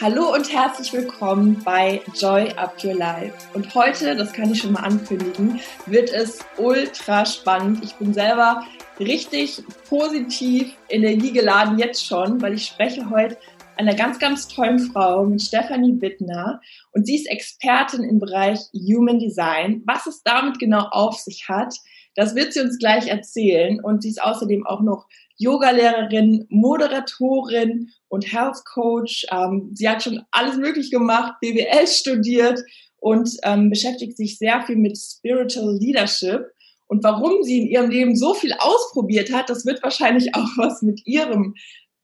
Hallo und herzlich willkommen bei Joy Up Your Life. Und heute, das kann ich schon mal ankündigen, wird es ultra spannend. Ich bin selber richtig positiv energiegeladen jetzt schon, weil ich spreche heute einer ganz, ganz tollen Frau mit Stefanie Wittner und sie ist Expertin im Bereich Human Design. Was es damit genau auf sich hat, das wird sie uns gleich erzählen und sie ist außerdem auch noch Yogalehrerin, Moderatorin und Health Coach. Ähm, sie hat schon alles möglich gemacht, BWL studiert und ähm, beschäftigt sich sehr viel mit Spiritual Leadership. Und warum sie in ihrem Leben so viel ausprobiert hat, das wird wahrscheinlich auch was mit ihrem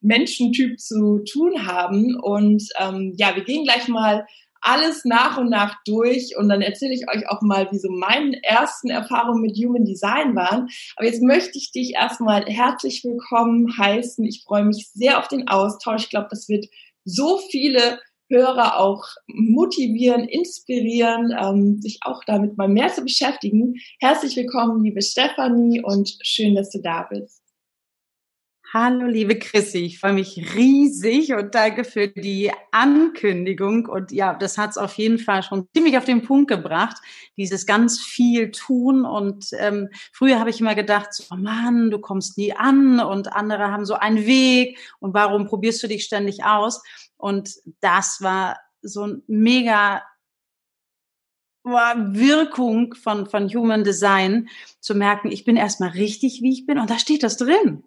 Menschentyp zu tun haben. Und ähm, ja, wir gehen gleich mal alles nach und nach durch und dann erzähle ich euch auch mal, wie so meine ersten Erfahrungen mit Human Design waren. Aber jetzt möchte ich dich erstmal herzlich willkommen heißen. Ich freue mich sehr auf den Austausch. Ich glaube, das wird so viele Hörer auch motivieren, inspirieren, ähm, sich auch damit mal mehr zu beschäftigen. Herzlich willkommen, liebe Stefanie, und schön, dass du da bist. Hallo, liebe Chrissy, ich freue mich riesig und danke für die Ankündigung. Und ja, das hat es auf jeden Fall schon ziemlich auf den Punkt gebracht, dieses ganz viel tun. Und ähm, früher habe ich immer gedacht, so, oh Mann, du kommst nie an und andere haben so einen Weg und warum probierst du dich ständig aus? Und das war so ein mega Wirkung von, von Human Design, zu merken, ich bin erstmal richtig, wie ich bin und da steht das drin.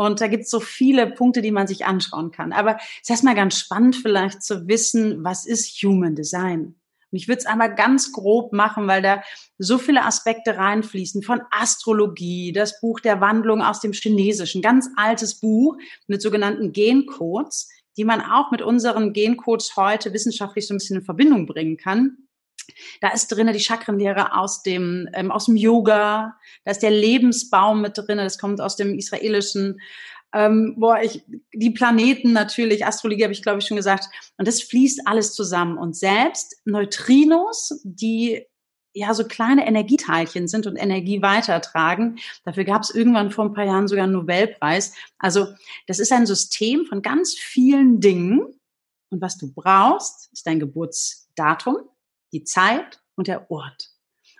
Und da gibt es so viele Punkte, die man sich anschauen kann. Aber es ist erstmal ganz spannend vielleicht zu wissen, was ist Human Design? Und ich würde es einmal ganz grob machen, weil da so viele Aspekte reinfließen von Astrologie, das Buch der Wandlung aus dem Chinesischen, ganz altes Buch mit sogenannten Gencodes, die man auch mit unseren Gencodes heute wissenschaftlich so ein bisschen in Verbindung bringen kann. Da ist drinnen die Chakrenlehre aus dem, ähm, aus dem Yoga, da ist der Lebensbaum mit drinnen, das kommt aus dem israelischen, ähm, boah, ich, die Planeten natürlich, Astrologie habe ich glaube ich schon gesagt, und das fließt alles zusammen. Und selbst Neutrinos, die ja so kleine Energieteilchen sind und Energie weitertragen. Dafür gab es irgendwann vor ein paar Jahren sogar einen Nobelpreis. Also das ist ein System von ganz vielen Dingen. Und was du brauchst, ist dein Geburtsdatum, die Zeit und der Ort.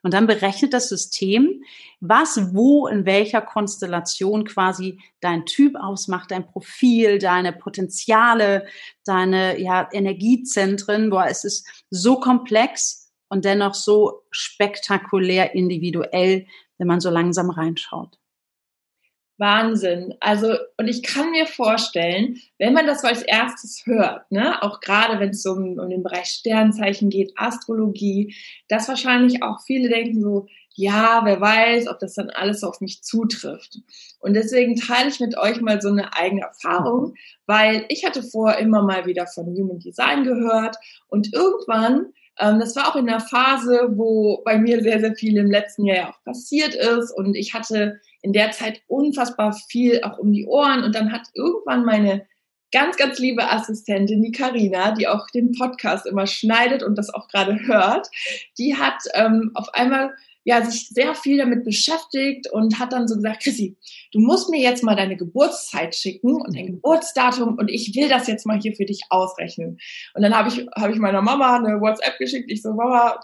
Und dann berechnet das System, was, wo, in welcher Konstellation quasi dein Typ ausmacht, dein Profil, deine Potenziale, deine ja, Energiezentren. Boah, es ist so komplex und dennoch so spektakulär individuell, wenn man so langsam reinschaut. Wahnsinn. Also, und ich kann mir vorstellen, wenn man das als erstes hört, ne, auch gerade wenn es um, um den Bereich Sternzeichen geht, Astrologie, dass wahrscheinlich auch viele denken so, ja, wer weiß, ob das dann alles auf mich zutrifft. Und deswegen teile ich mit euch mal so eine eigene Erfahrung, weil ich hatte vorher immer mal wieder von Human Design gehört und irgendwann ähm, das war auch in der Phase, wo bei mir sehr, sehr viel im letzten Jahr auch passiert ist und ich hatte in der Zeit unfassbar viel auch um die Ohren und dann hat irgendwann meine ganz, ganz liebe Assistentin, die Karina, die auch den Podcast immer schneidet und das auch gerade hört, die hat ähm, auf einmal ja, sich sehr viel damit beschäftigt und hat dann so gesagt, Chrissy, du musst mir jetzt mal deine Geburtszeit schicken und dein Geburtsdatum und ich will das jetzt mal hier für dich ausrechnen. Und dann habe ich, habe ich meiner Mama eine WhatsApp geschickt. Ich so, Mama,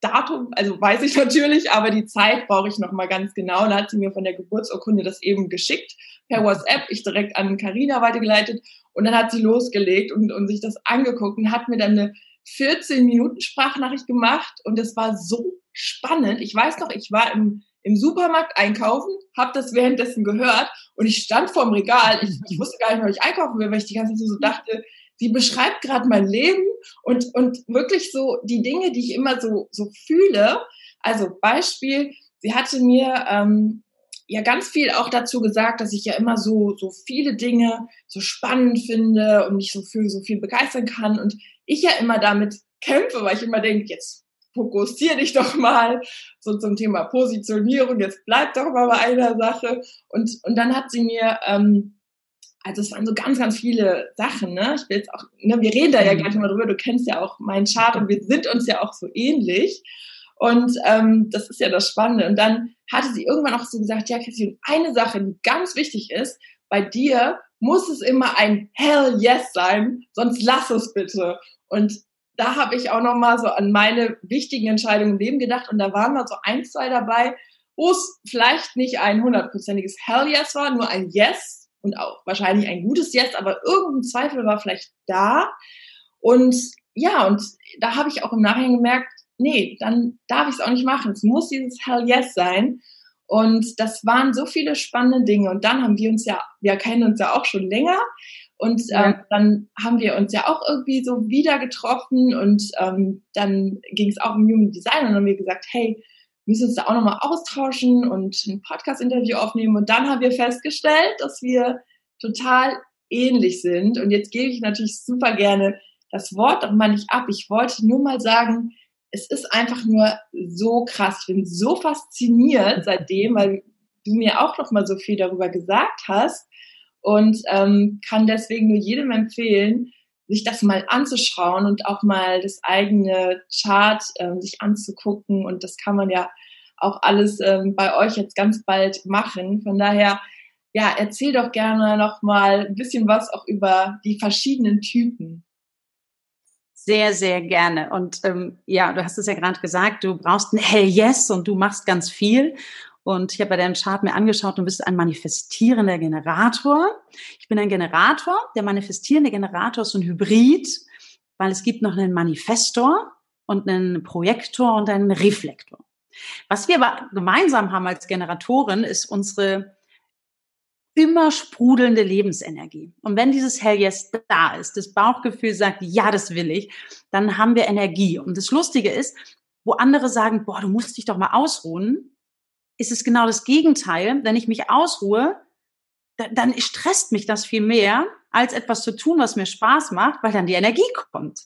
Geburtsdatum, also weiß ich natürlich, aber die Zeit brauche ich noch mal ganz genau. Dann hat sie mir von der Geburtsurkunde das eben geschickt per WhatsApp, ich direkt an Karina weitergeleitet und dann hat sie losgelegt und, und sich das angeguckt und hat mir dann eine 14 Minuten Sprachnachricht gemacht und es war so spannend. Ich weiß noch, ich war im, im Supermarkt einkaufen, habe das währenddessen gehört und ich stand vorm Regal. Ich, ich wusste gar nicht ob ich einkaufen will, weil ich die ganze Zeit so dachte, sie beschreibt gerade mein Leben und, und wirklich so die Dinge, die ich immer so, so fühle. Also Beispiel, sie hatte mir ähm, ja ganz viel auch dazu gesagt, dass ich ja immer so, so viele Dinge so spannend finde und mich so für so viel begeistern kann und ich ja immer damit kämpfe, weil ich immer denke, jetzt fokussier dich doch mal so zum Thema Positionierung, jetzt bleib doch mal bei einer Sache. Und, und dann hat sie mir, ähm, also es waren so ganz, ganz viele Sachen, ne? Ich will jetzt auch, ne, wir reden da ja mhm. gleich mal drüber, du kennst ja auch meinen Chart und wir sind uns ja auch so ähnlich. Und ähm, das ist ja das Spannende. Und dann hatte sie irgendwann auch so gesagt, ja, Christine, eine Sache, die ganz wichtig ist, bei dir muss es immer ein Hell Yes sein, sonst lass es bitte. Und da habe ich auch noch mal so an meine wichtigen Entscheidungen im Leben gedacht und da waren mal so ein, zwei dabei, wo es vielleicht nicht ein hundertprozentiges Hell Yes war, nur ein Yes und auch wahrscheinlich ein gutes Yes, aber irgendein Zweifel war vielleicht da. Und ja, und da habe ich auch im Nachhinein gemerkt, nee, dann darf ich es auch nicht machen. Es muss dieses Hell Yes sein. Und das waren so viele spannende Dinge. Und dann haben wir uns ja, wir kennen uns ja auch schon länger. Und ähm, dann haben wir uns ja auch irgendwie so wieder getroffen und ähm, dann ging es auch um Human Design und dann haben wir gesagt, hey, müssen uns da auch nochmal austauschen und ein Podcast-Interview aufnehmen. Und dann haben wir festgestellt, dass wir total ähnlich sind. Und jetzt gebe ich natürlich super gerne das Wort doch mal nicht ab. Ich wollte nur mal sagen, es ist einfach nur so krass. Ich bin so fasziniert seitdem, weil du mir auch noch mal so viel darüber gesagt hast und ähm, kann deswegen nur jedem empfehlen, sich das mal anzuschauen und auch mal das eigene Chart ähm, sich anzugucken. Und das kann man ja auch alles ähm, bei euch jetzt ganz bald machen. Von daher, ja, erzähl doch gerne noch mal ein bisschen was auch über die verschiedenen Typen. Sehr, sehr gerne. Und ähm, ja, du hast es ja gerade gesagt, du brauchst ein Hell Yes und du machst ganz viel. Und ich habe bei deinem Chart mir angeschaut, du bist ein manifestierender Generator. Ich bin ein Generator. Der manifestierende Generator ist so ein Hybrid, weil es gibt noch einen Manifestor und einen Projektor und einen Reflektor. Was wir aber gemeinsam haben als Generatoren, ist unsere immer sprudelnde Lebensenergie. Und wenn dieses Hell Yes da ist, das Bauchgefühl sagt, ja, das will ich, dann haben wir Energie. Und das Lustige ist, wo andere sagen, boah, du musst dich doch mal ausruhen, ist es genau das Gegenteil. Wenn ich mich ausruhe, dann stresst mich das viel mehr, als etwas zu tun, was mir Spaß macht, weil dann die Energie kommt.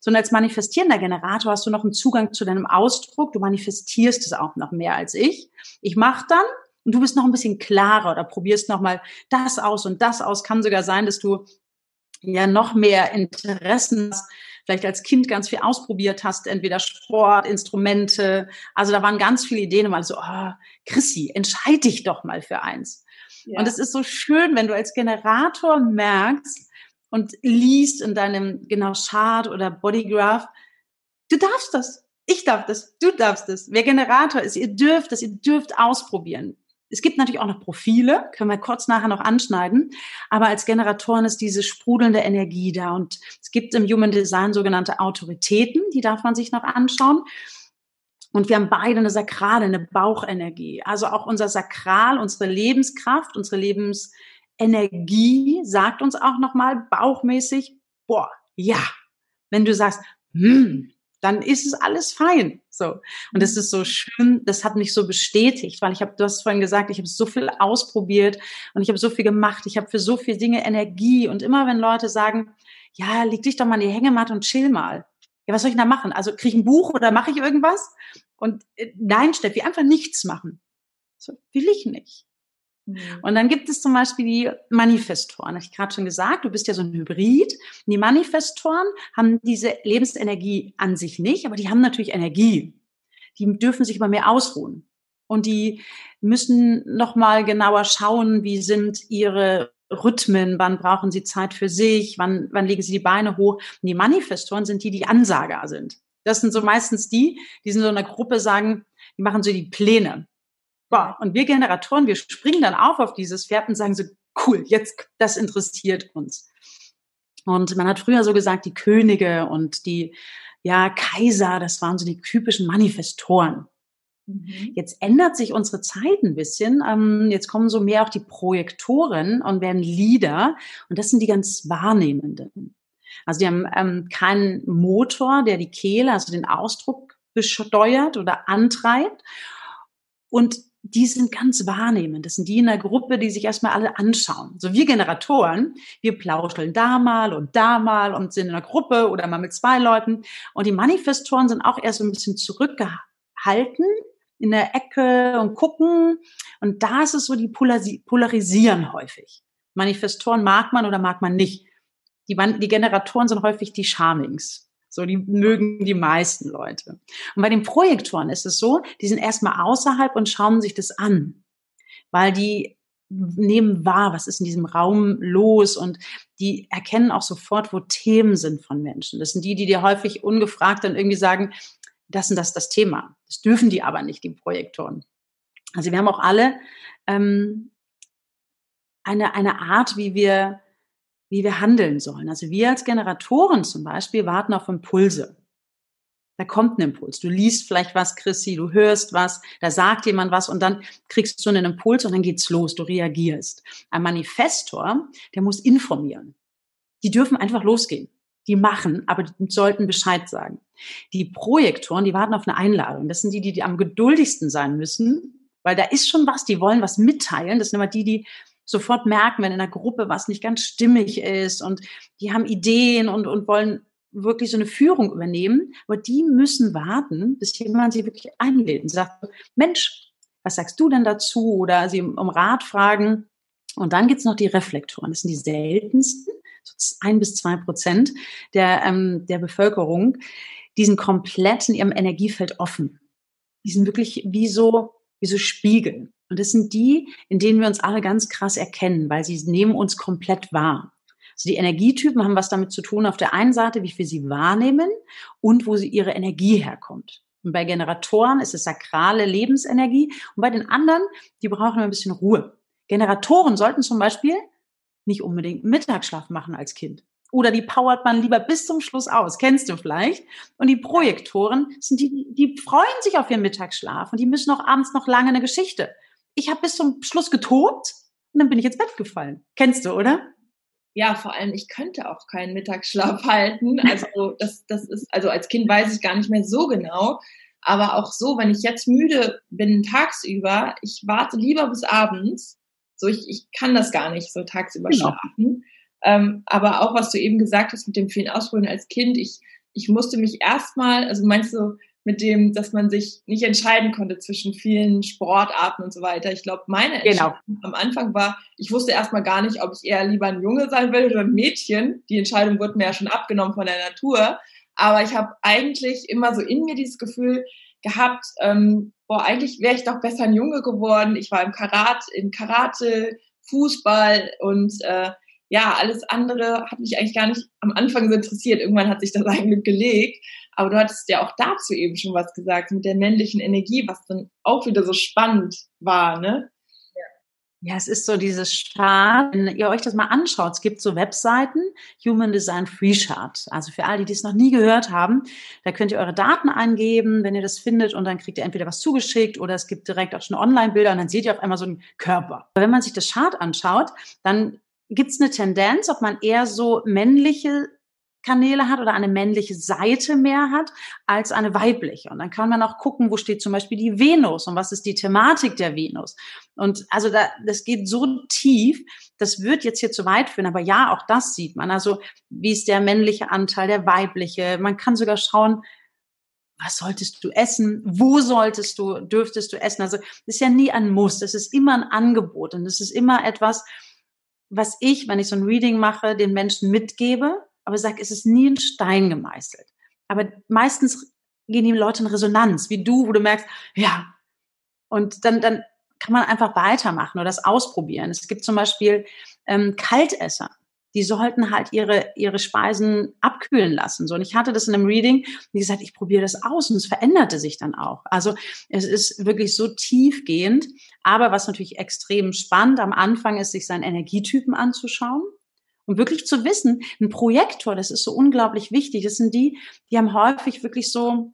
Sondern als manifestierender Generator hast du noch einen Zugang zu deinem Ausdruck. Du manifestierst es auch noch mehr als ich. Ich mache dann und du bist noch ein bisschen klarer oder probierst noch mal das aus und das aus. Kann sogar sein, dass du ja noch mehr Interessen hast, vielleicht als Kind ganz viel ausprobiert hast, entweder Sport, Instrumente. Also da waren ganz viele Ideen und mal so, oh, Chrissy, entscheide dich doch mal für eins. Ja. Und es ist so schön, wenn du als Generator merkst und liest in deinem genau Chart oder Bodygraph, du darfst das. Ich darf das, du darfst das. Wer Generator ist, ihr dürft das, ihr dürft ausprobieren. Es gibt natürlich auch noch Profile, können wir kurz nachher noch anschneiden. Aber als Generatoren ist diese sprudelnde Energie da. Und es gibt im Human Design sogenannte Autoritäten, die darf man sich noch anschauen. Und wir haben beide eine sakrale, eine Bauchenergie. Also auch unser Sakral, unsere Lebenskraft, unsere Lebensenergie sagt uns auch nochmal bauchmäßig, boah, ja. Wenn du sagst, hm, dann ist es alles fein. So. Und das ist so schön, das hat mich so bestätigt, weil ich habe, du hast vorhin gesagt, ich habe so viel ausprobiert und ich habe so viel gemacht, ich habe für so viele Dinge Energie. Und immer wenn Leute sagen, ja, leg dich doch mal in die Hängematte und chill mal. Ja, was soll ich da machen? Also kriege ich ein Buch oder mache ich irgendwas? Und äh, nein, Steffi, einfach nichts machen. So, will ich nicht. Mhm. Und dann gibt es zum Beispiel die Manifestoren. Habe ich gerade schon gesagt, du bist ja so ein Hybrid. Die Manifestoren haben diese Lebensenergie an sich nicht, aber die haben natürlich Energie. Die dürfen sich immer mehr ausruhen. Und die müssen nochmal genauer schauen, wie sind ihre Rhythmen, wann brauchen sie Zeit für sich, wann, wann legen sie die Beine hoch. Und die Manifestoren sind die, die Ansager sind. Das sind so meistens die, die in so einer Gruppe sagen, die machen so die Pläne. Boah, und wir Generatoren, wir springen dann auf auf dieses Pferd und sagen so, cool, jetzt, das interessiert uns. Und man hat früher so gesagt, die Könige und die, ja, Kaiser, das waren so die typischen Manifestoren. Mhm. Jetzt ändert sich unsere Zeit ein bisschen. Ähm, jetzt kommen so mehr auch die Projektoren und werden Leader. Und das sind die ganz Wahrnehmenden. Also die haben ähm, keinen Motor, der die Kehle, also den Ausdruck besteuert oder antreibt. Und die sind ganz wahrnehmend. Das sind die in der Gruppe, die sich erstmal alle anschauen. So wir Generatoren, wir plauscheln da mal und da mal und sind in einer Gruppe oder mal mit zwei Leuten. Und die Manifestoren sind auch erst so ein bisschen zurückgehalten in der Ecke und gucken. Und da ist es so, die polarisieren häufig. Manifestoren mag man oder mag man nicht. Die, die Generatoren sind häufig die Charmings. So, die mögen die meisten Leute. Und bei den Projektoren ist es so, die sind erstmal außerhalb und schauen sich das an. Weil die nehmen wahr, was ist in diesem Raum los und die erkennen auch sofort, wo Themen sind von Menschen. Das sind die, die dir häufig ungefragt dann irgendwie sagen, das und das das Thema. Das dürfen die aber nicht, die Projektoren. Also wir haben auch alle ähm, eine, eine Art, wie wir, wie wir handeln sollen. Also wir als Generatoren zum Beispiel warten auf Impulse. Da kommt ein Impuls. Du liest vielleicht was, Chrissy, du hörst was, da sagt jemand was und dann kriegst du einen Impuls und dann geht's los, du reagierst. Ein Manifestor, der muss informieren. Die dürfen einfach losgehen. Die machen, aber die sollten Bescheid sagen. Die Projektoren, die warten auf eine Einladung. Das sind die, die, die am geduldigsten sein müssen, weil da ist schon was, die wollen was mitteilen. Das sind immer die, die sofort merken, wenn in der Gruppe was nicht ganz stimmig ist und die haben Ideen und, und wollen wirklich so eine Führung übernehmen, aber die müssen warten, bis jemand sie wirklich einlädt und sagt, Mensch, was sagst du denn dazu? Oder sie um Rat fragen. Und dann gibt's noch die Reflektoren. Das sind die seltensten, so ein bis zwei Prozent der, ähm, der Bevölkerung. Die sind komplett in ihrem Energiefeld offen. Die sind wirklich wie so, wie so Spiegel. Und das sind die, in denen wir uns alle ganz krass erkennen, weil sie nehmen uns komplett wahr. Also die Energietypen haben was damit zu tun, auf der einen Seite, wie viel sie wahrnehmen und wo sie ihre Energie herkommt. Und bei Generatoren ist es sakrale Lebensenergie und bei den anderen, die brauchen ein bisschen Ruhe. Generatoren sollten zum Beispiel nicht unbedingt Mittagsschlaf machen als Kind. Oder die powert man lieber bis zum Schluss aus. Kennst du vielleicht? Und die Projektoren sind die, die freuen sich auf ihren Mittagsschlaf und die müssen auch abends noch lange eine Geschichte. Ich habe bis zum Schluss getobt und dann bin ich ins Bett gefallen. Kennst du, oder? ja, vor allem, ich könnte auch keinen Mittagsschlaf halten. Also das, das ist, also als Kind weiß ich gar nicht mehr so genau. Aber auch so, wenn ich jetzt müde bin tagsüber, ich warte lieber bis abends. So, ich, ich kann das gar nicht so tagsüber genau. schlafen. Ähm, aber auch was du eben gesagt hast mit dem vielen Ausprobieren als Kind, ich, ich musste mich erstmal, also meinst du, mit dem, dass man sich nicht entscheiden konnte zwischen vielen Sportarten und so weiter. Ich glaube, meine genau. Entscheidung am Anfang war, ich wusste erstmal gar nicht, ob ich eher lieber ein Junge sein will oder ein Mädchen. Die Entscheidung wurde mir ja schon abgenommen von der Natur. Aber ich habe eigentlich immer so in mir dieses Gefühl gehabt, ähm, boah, eigentlich wäre ich doch besser ein Junge geworden. Ich war im Karate, in Karate, Fußball und äh, ja, alles andere hat mich eigentlich gar nicht am Anfang so interessiert. Irgendwann hat sich das eigentlich gelegt. Aber du hattest ja auch dazu eben schon was gesagt mit der männlichen Energie, was dann auch wieder so spannend war, ne? Ja, es ist so dieses Chart. Wenn ihr euch das mal anschaut, es gibt so Webseiten, Human Design Free Chart. Also für alle, die es noch nie gehört haben, da könnt ihr eure Daten eingeben, wenn ihr das findet und dann kriegt ihr entweder was zugeschickt oder es gibt direkt auch schon Online-Bilder und dann seht ihr auf einmal so einen Körper. Wenn man sich das Chart anschaut, dann gibt es eine Tendenz, ob man eher so männliche Kanäle hat oder eine männliche Seite mehr hat als eine weibliche. Und dann kann man auch gucken, wo steht zum Beispiel die Venus und was ist die Thematik der Venus. Und also da, das geht so tief, das wird jetzt hier zu weit führen, aber ja, auch das sieht man. Also wie ist der männliche Anteil, der weibliche. Man kann sogar schauen, was solltest du essen? Wo solltest du, dürftest du essen? Also das ist ja nie ein Muss, das ist immer ein Angebot und es ist immer etwas, was ich, wenn ich so ein Reading mache, den Menschen mitgebe aber sag, es ist nie in Stein gemeißelt. Aber meistens gehen die Leute in Resonanz, wie du, wo du merkst, ja. Und dann, dann kann man einfach weitermachen oder das ausprobieren. Es gibt zum Beispiel ähm, Kaltesser. Die sollten halt ihre, ihre Speisen abkühlen lassen. So, und ich hatte das in einem Reading, wie gesagt, ich probiere das aus und es veränderte sich dann auch. Also es ist wirklich so tiefgehend. Aber was natürlich extrem spannend am Anfang ist, sich seinen Energietypen anzuschauen. Und wirklich zu wissen, ein Projektor, das ist so unglaublich wichtig. Das sind die, die haben häufig wirklich so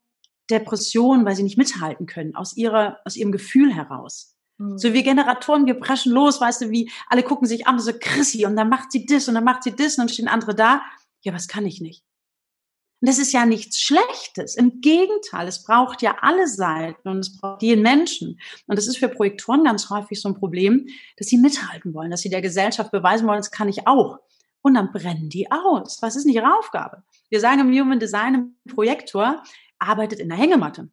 Depressionen, weil sie nicht mithalten können, aus ihrer, aus ihrem Gefühl heraus. So wie Generatoren, wir preschen los, weißt du, wie alle gucken sich an, so Chrissy, und dann macht sie das und dann macht sie das und dann stehen andere da. Ja, was kann ich nicht? Und das ist ja nichts Schlechtes. Im Gegenteil, es braucht ja alle Seiten und es braucht jeden Menschen. Und das ist für Projektoren ganz häufig so ein Problem, dass sie mithalten wollen, dass sie der Gesellschaft beweisen wollen, das kann ich auch und dann brennen die aus. Was ist nicht ihre Aufgabe? Wir sagen im Human Design, im Projektor arbeitet in der Hängematte.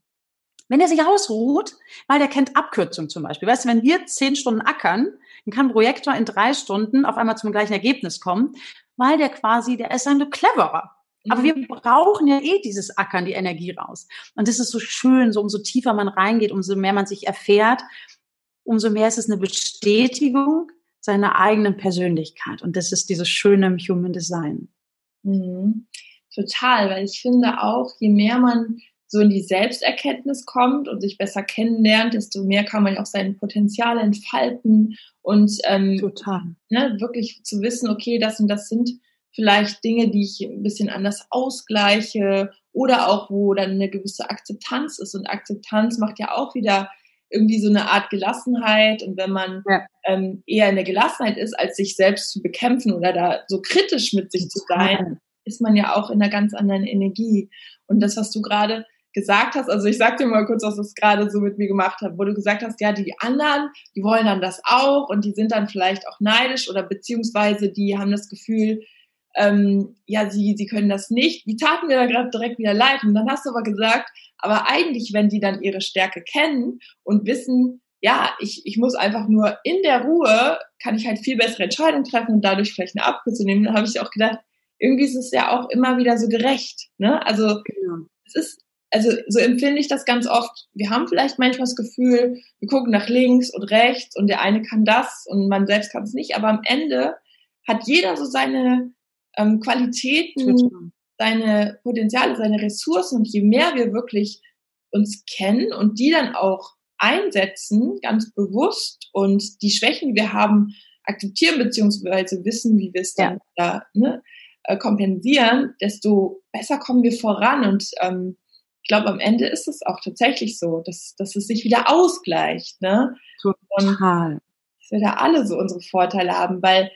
Wenn er sich ausruht, weil der kennt Abkürzung zum Beispiel. Weißt du, wenn wir zehn Stunden ackern, dann kann ein Projektor in drei Stunden auf einmal zum gleichen Ergebnis kommen, weil der quasi, der ist ein cleverer. Aber wir brauchen ja eh dieses Ackern, die Energie raus. Und das ist so schön, so umso tiefer man reingeht, umso mehr man sich erfährt, umso mehr ist es eine Bestätigung seiner eigenen Persönlichkeit. Und das ist dieses schöne Human Design. Mhm. Total, weil ich finde auch, je mehr man so in die Selbsterkenntnis kommt und sich besser kennenlernt, desto mehr kann man ja auch sein Potenzial entfalten und ähm, Total. Ne, wirklich zu wissen, okay, das und das sind vielleicht Dinge, die ich ein bisschen anders ausgleiche oder auch wo dann eine gewisse Akzeptanz ist und Akzeptanz macht ja auch wieder irgendwie so eine Art Gelassenheit und wenn man ja. ähm, eher in der Gelassenheit ist, als sich selbst zu bekämpfen oder da so kritisch mit sich zu sein, ist man ja auch in einer ganz anderen Energie. Und das, was du gerade gesagt hast, also ich sag dir mal kurz, was das gerade so mit mir gemacht hat, wo du gesagt hast, ja, die anderen, die wollen dann das auch und die sind dann vielleicht auch neidisch oder beziehungsweise die haben das Gefühl, ähm, ja, sie, sie können das nicht. Die taten mir da gerade direkt wieder leid. Und dann hast du aber gesagt, aber eigentlich, wenn die dann ihre Stärke kennen und wissen, ja, ich, ich muss einfach nur in der Ruhe, kann ich halt viel bessere Entscheidungen treffen und dadurch vielleicht eine Abkürzung nehmen, dann habe ich auch gedacht, irgendwie ist es ja auch immer wieder so gerecht. Ne? Also genau. es ist, also so empfinde ich das ganz oft. Wir haben vielleicht manchmal das Gefühl, wir gucken nach links und rechts und der eine kann das und man selbst kann es nicht, aber am Ende hat jeder so seine ähm, Qualitäten, Total. seine Potenziale, seine Ressourcen und je mehr wir wirklich uns kennen und die dann auch einsetzen, ganz bewusst und die Schwächen, die wir haben, akzeptieren beziehungsweise wissen, wie wir es dann ja. da ne, äh, kompensieren, desto besser kommen wir voran. Und ähm, ich glaube, am Ende ist es auch tatsächlich so, dass, dass es sich wieder ausgleicht. Ne? Total. Und dass wir da alle so unsere Vorteile haben, weil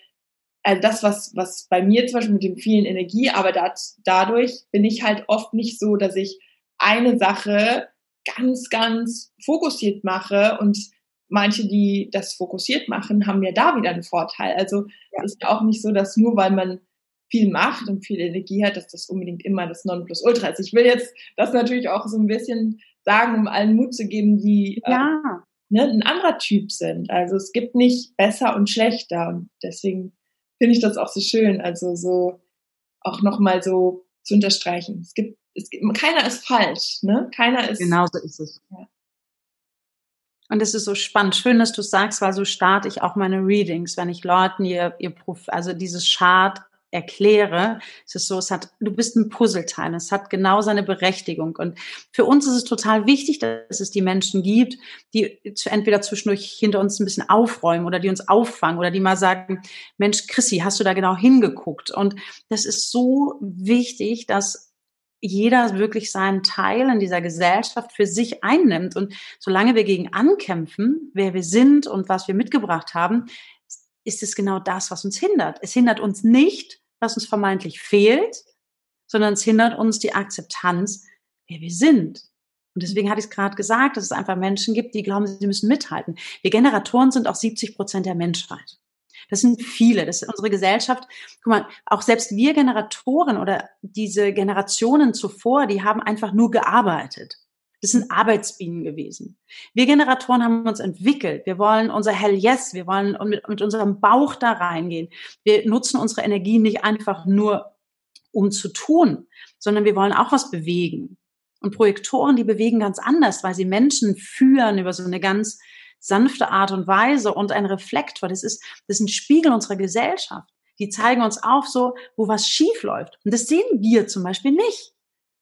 also das, was, was bei mir zum Beispiel mit dem vielen Energie, aber dat, dadurch bin ich halt oft nicht so, dass ich eine Sache ganz, ganz fokussiert mache und manche, die das fokussiert machen, haben ja da wieder einen Vorteil. Also ja. es ist ja auch nicht so, dass nur weil man viel Macht und viel Energie hat, dass das unbedingt immer das Nonplusultra ist. Ich will jetzt das natürlich auch so ein bisschen sagen, um allen Mut zu geben, die äh, ja. äh, ne, ein anderer Typ sind. Also es gibt nicht besser und schlechter und deswegen finde ich das auch so schön, also so auch nochmal so zu unterstreichen. Es gibt, es gibt, keiner ist falsch, ne? Keiner ist. Genau so ist es. Ja. Und es ist so spannend. Schön, dass du sagst, weil so starte ich auch meine Readings, wenn ich Leuten ihr, ihr Prof, also dieses Chart erkläre, es ist so, es hat, du bist ein Puzzleteil, es hat genau seine Berechtigung. Und für uns ist es total wichtig, dass es die Menschen gibt, die entweder zwischendurch hinter uns ein bisschen aufräumen oder die uns auffangen oder die mal sagen, Mensch, Chrissy, hast du da genau hingeguckt? Und das ist so wichtig, dass jeder wirklich seinen Teil in dieser Gesellschaft für sich einnimmt. Und solange wir gegen ankämpfen, wer wir sind und was wir mitgebracht haben, ist es genau das, was uns hindert. Es hindert uns nicht, was uns vermeintlich fehlt, sondern es hindert uns die Akzeptanz, wer wir sind. Und deswegen hatte ich es gerade gesagt, dass es einfach Menschen gibt, die glauben, sie müssen mithalten. Wir Generatoren sind auch 70 Prozent der Menschheit. Das sind viele. Das ist unsere Gesellschaft. Guck mal, auch selbst wir Generatoren oder diese Generationen zuvor, die haben einfach nur gearbeitet. Das sind Arbeitsbienen gewesen. Wir Generatoren haben uns entwickelt. Wir wollen unser Hell Yes, wir wollen mit, mit unserem Bauch da reingehen. Wir nutzen unsere Energie nicht einfach nur, um zu tun, sondern wir wollen auch was bewegen. Und Projektoren, die bewegen ganz anders, weil sie Menschen führen über so eine ganz sanfte Art und Weise und ein Reflektor. Das ist, das ist ein Spiegel unserer Gesellschaft. Die zeigen uns auf so, wo was schief läuft. Und das sehen wir zum Beispiel nicht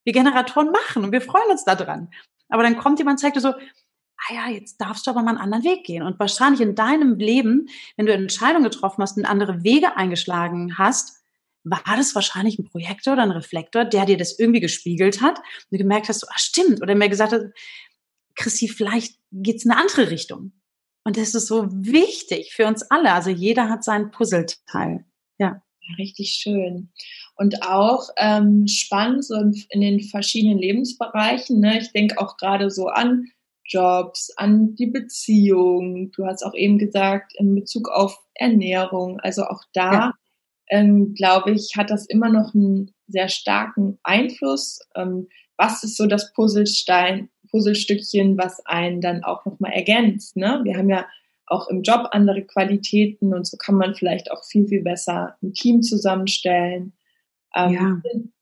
wir Generatoren machen und wir freuen uns daran. Aber dann kommt jemand und zeigt dir so, ah ja, jetzt darfst du aber mal einen anderen Weg gehen. Und wahrscheinlich in deinem Leben, wenn du Entscheidungen getroffen hast und andere Wege eingeschlagen hast, war das wahrscheinlich ein Projektor oder ein Reflektor, der dir das irgendwie gespiegelt hat und du gemerkt hast, so, ah, stimmt. Oder mir gesagt hat, Chrissy, vielleicht geht's in eine andere Richtung. Und das ist so wichtig für uns alle. Also jeder hat seinen Puzzleteil. Ja. Richtig schön. Und auch ähm, spannend so in, den verschiedenen Lebensbereichen. Ne? Ich denke auch gerade so an Jobs, an die Beziehung. Du hast auch eben gesagt, in Bezug auf Ernährung. Also auch da, ja. ähm, glaube ich, hat das immer noch einen sehr starken Einfluss. Ähm, was ist so das Puzzlestein, Puzzlestückchen, was einen dann auch nochmal ergänzt? Ne? Wir haben ja auch im Job andere Qualitäten und so kann man vielleicht auch viel, viel besser ein Team zusammenstellen. Ähm, ja.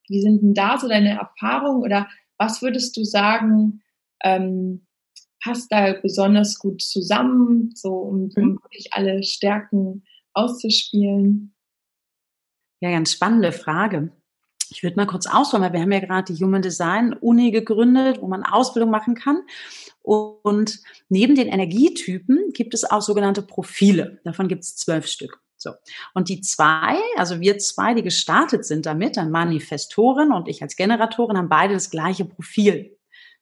wie sind denn da so deine Erfahrungen oder was würdest du sagen, ähm, passt da besonders gut zusammen, so um, um mhm. wirklich alle Stärken auszuspielen? Ja, ganz spannende Frage. Ich würde mal kurz ausholen, weil wir haben ja gerade die Human Design Uni gegründet, wo man Ausbildung machen kann. Und neben den Energietypen gibt es auch sogenannte Profile. Davon gibt es zwölf Stück. So. Und die zwei, also wir zwei, die gestartet sind damit, ein Manifestorin und ich als Generatorin, haben beide das gleiche Profil.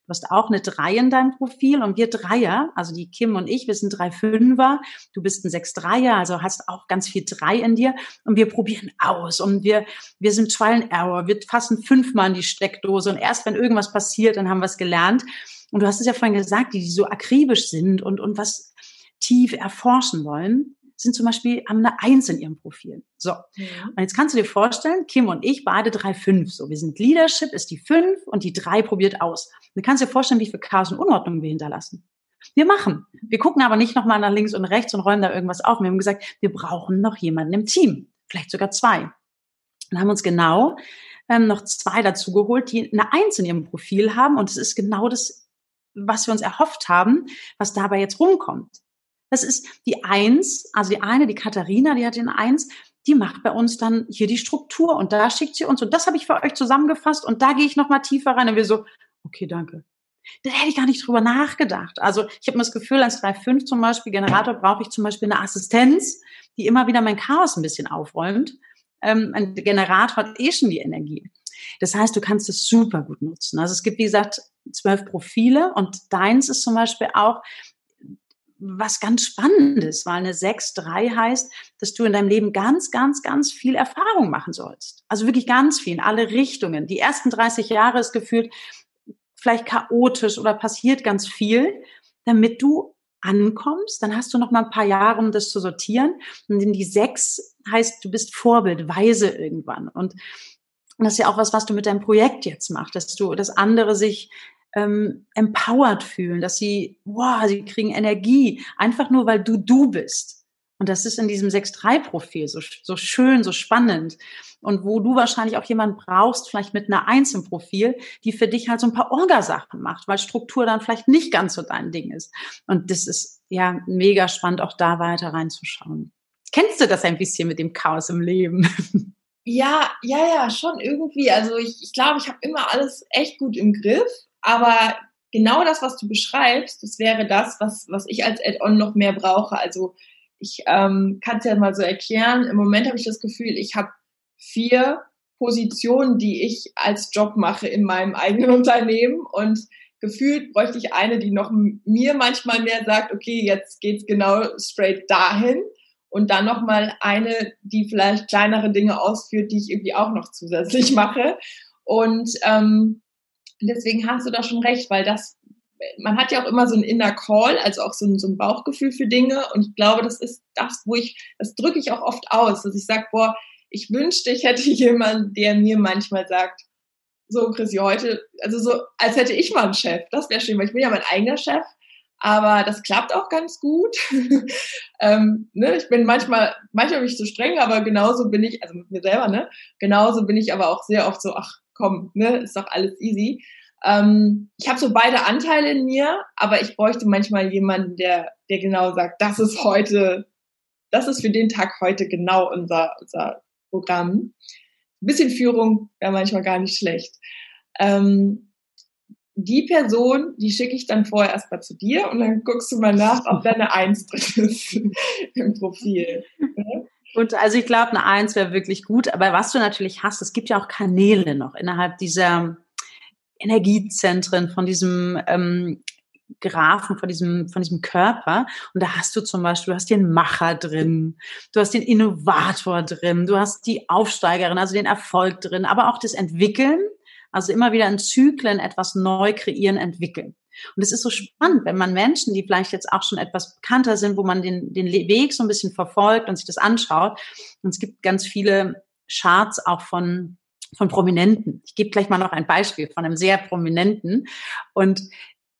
Du hast auch eine Drei in deinem Profil und wir Dreier, also die Kim und ich, wir sind drei Fünfer, du bist ein Sechs Dreier, also hast auch ganz viel Drei in dir und wir probieren aus und wir, wir sind Trial and Error, wir fassen fünfmal in die Steckdose und erst wenn irgendwas passiert, dann haben wir es gelernt. Und du hast es ja vorhin gesagt, die, die so akribisch sind und, und was tief erforschen wollen sind zum Beispiel, haben eine Eins in ihrem Profil. So. Ja. Und jetzt kannst du dir vorstellen, Kim und ich, beide drei fünf. So, wir sind Leadership, ist die fünf und die drei probiert aus. Und du kannst dir vorstellen, wie viel Chaos und Unordnung wir hinterlassen. Wir machen. Wir gucken aber nicht nochmal nach links und rechts und räumen da irgendwas auf. Wir haben gesagt, wir brauchen noch jemanden im Team. Vielleicht sogar zwei. Und haben uns genau ähm, noch zwei dazu geholt, die eine Eins in ihrem Profil haben. Und es ist genau das, was wir uns erhofft haben, was dabei jetzt rumkommt. Das ist die Eins, also die eine, die Katharina, die hat den Eins, die macht bei uns dann hier die Struktur und da schickt sie uns und das habe ich für euch zusammengefasst und da gehe ich nochmal tiefer rein und wir so, okay, danke. Da hätte ich gar nicht drüber nachgedacht. Also ich habe mir das Gefühl, als 3.5 zum Beispiel Generator brauche ich zum Beispiel eine Assistenz, die immer wieder mein Chaos ein bisschen aufräumt. Ähm, ein Generator hat eh schon die Energie. Das heißt, du kannst es super gut nutzen. Also es gibt, wie gesagt, zwölf Profile und deins ist zum Beispiel auch, was ganz Spannendes, weil eine 6-3 heißt, dass du in deinem Leben ganz, ganz, ganz viel Erfahrung machen sollst. Also wirklich ganz viel in alle Richtungen. Die ersten 30 Jahre ist gefühlt vielleicht chaotisch oder passiert ganz viel, damit du ankommst. Dann hast du noch mal ein paar Jahre, um das zu sortieren. Und in die 6 heißt, du bist Vorbild, weise irgendwann. Und das ist ja auch was, was du mit deinem Projekt jetzt machst, dass du, dass andere sich ähm, empowered fühlen, dass sie, wow, sie kriegen Energie, einfach nur, weil du du bist. Und das ist in diesem 6-3-Profil so, so schön, so spannend. Und wo du wahrscheinlich auch jemanden brauchst, vielleicht mit einer Eins im Profil, die für dich halt so ein paar Orgasachen macht, weil Struktur dann vielleicht nicht ganz so dein Ding ist. Und das ist ja mega spannend, auch da weiter reinzuschauen. Kennst du das ein bisschen mit dem Chaos im Leben? Ja, ja, ja, schon irgendwie. Also ich, ich glaube, ich habe immer alles echt gut im Griff. Aber genau das, was du beschreibst, das wäre das, was, was ich als Add-on noch mehr brauche. Also ich ähm, kann es ja mal so erklären. Im Moment habe ich das Gefühl, ich habe vier Positionen, die ich als Job mache in meinem eigenen Unternehmen und gefühlt bräuchte ich eine, die noch mir manchmal mehr sagt, okay, jetzt geht's genau straight dahin und dann noch mal eine, die vielleicht kleinere Dinge ausführt, die ich irgendwie auch noch zusätzlich mache und ähm, deswegen hast du da schon recht, weil das, man hat ja auch immer so ein Inner Call, also auch so ein, so ein Bauchgefühl für Dinge. Und ich glaube, das ist das, wo ich, das drücke ich auch oft aus, dass ich sage, boah, ich wünschte, ich hätte jemanden, der mir manchmal sagt, so Chrissy, heute, also so, als hätte ich mal einen Chef. Das wäre schön, weil ich bin ja mein eigener Chef. Aber das klappt auch ganz gut. ähm, ne? Ich bin manchmal, manchmal bin ich zu streng, aber genauso bin ich, also mit mir selber, ne? Genauso bin ich aber auch sehr oft so, ach, komm, ne, ist doch alles easy. Ähm, ich habe so beide Anteile in mir, aber ich bräuchte manchmal jemanden, der, der genau sagt, das ist heute, das ist für den Tag heute genau unser, unser Programm. Ein bisschen Führung wäre manchmal gar nicht schlecht. Ähm, die Person, die schicke ich dann vorher erstmal zu dir und dann guckst du mal nach, ob da eine Eins drin ist im Profil. Und also ich glaube, eine Eins wäre wirklich gut. Aber was du natürlich hast, es gibt ja auch Kanäle noch innerhalb dieser Energiezentren von diesem ähm, Graphen, von diesem, von diesem Körper. Und da hast du zum Beispiel, du hast den Macher drin, du hast den Innovator drin, du hast die Aufsteigerin, also den Erfolg drin, aber auch das Entwickeln. Also immer wieder in Zyklen etwas neu kreieren, entwickeln. Und es ist so spannend, wenn man Menschen, die vielleicht jetzt auch schon etwas bekannter sind, wo man den, den Weg so ein bisschen verfolgt und sich das anschaut. Und es gibt ganz viele Charts auch von, von Prominenten. Ich gebe gleich mal noch ein Beispiel von einem sehr Prominenten. Und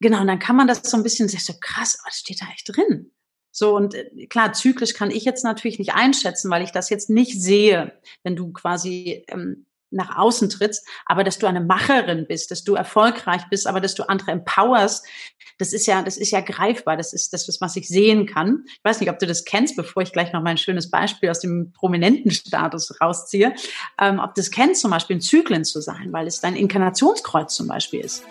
genau, und dann kann man das so ein bisschen, so krass, was steht da echt drin? So, und äh, klar, zyklisch kann ich jetzt natürlich nicht einschätzen, weil ich das jetzt nicht sehe, wenn du quasi ähm, nach außen trittst, aber dass du eine Macherin bist, dass du erfolgreich bist, aber dass du andere empowerst, das ist ja, das ist ja greifbar, das ist das, was ich sehen kann. Ich weiß nicht, ob du das kennst, bevor ich gleich noch mal ein schönes Beispiel aus dem prominenten Status rausziehe, ähm, ob du das kennst, zum Beispiel in Zyklen zu sein, weil es dein Inkarnationskreuz zum Beispiel ist.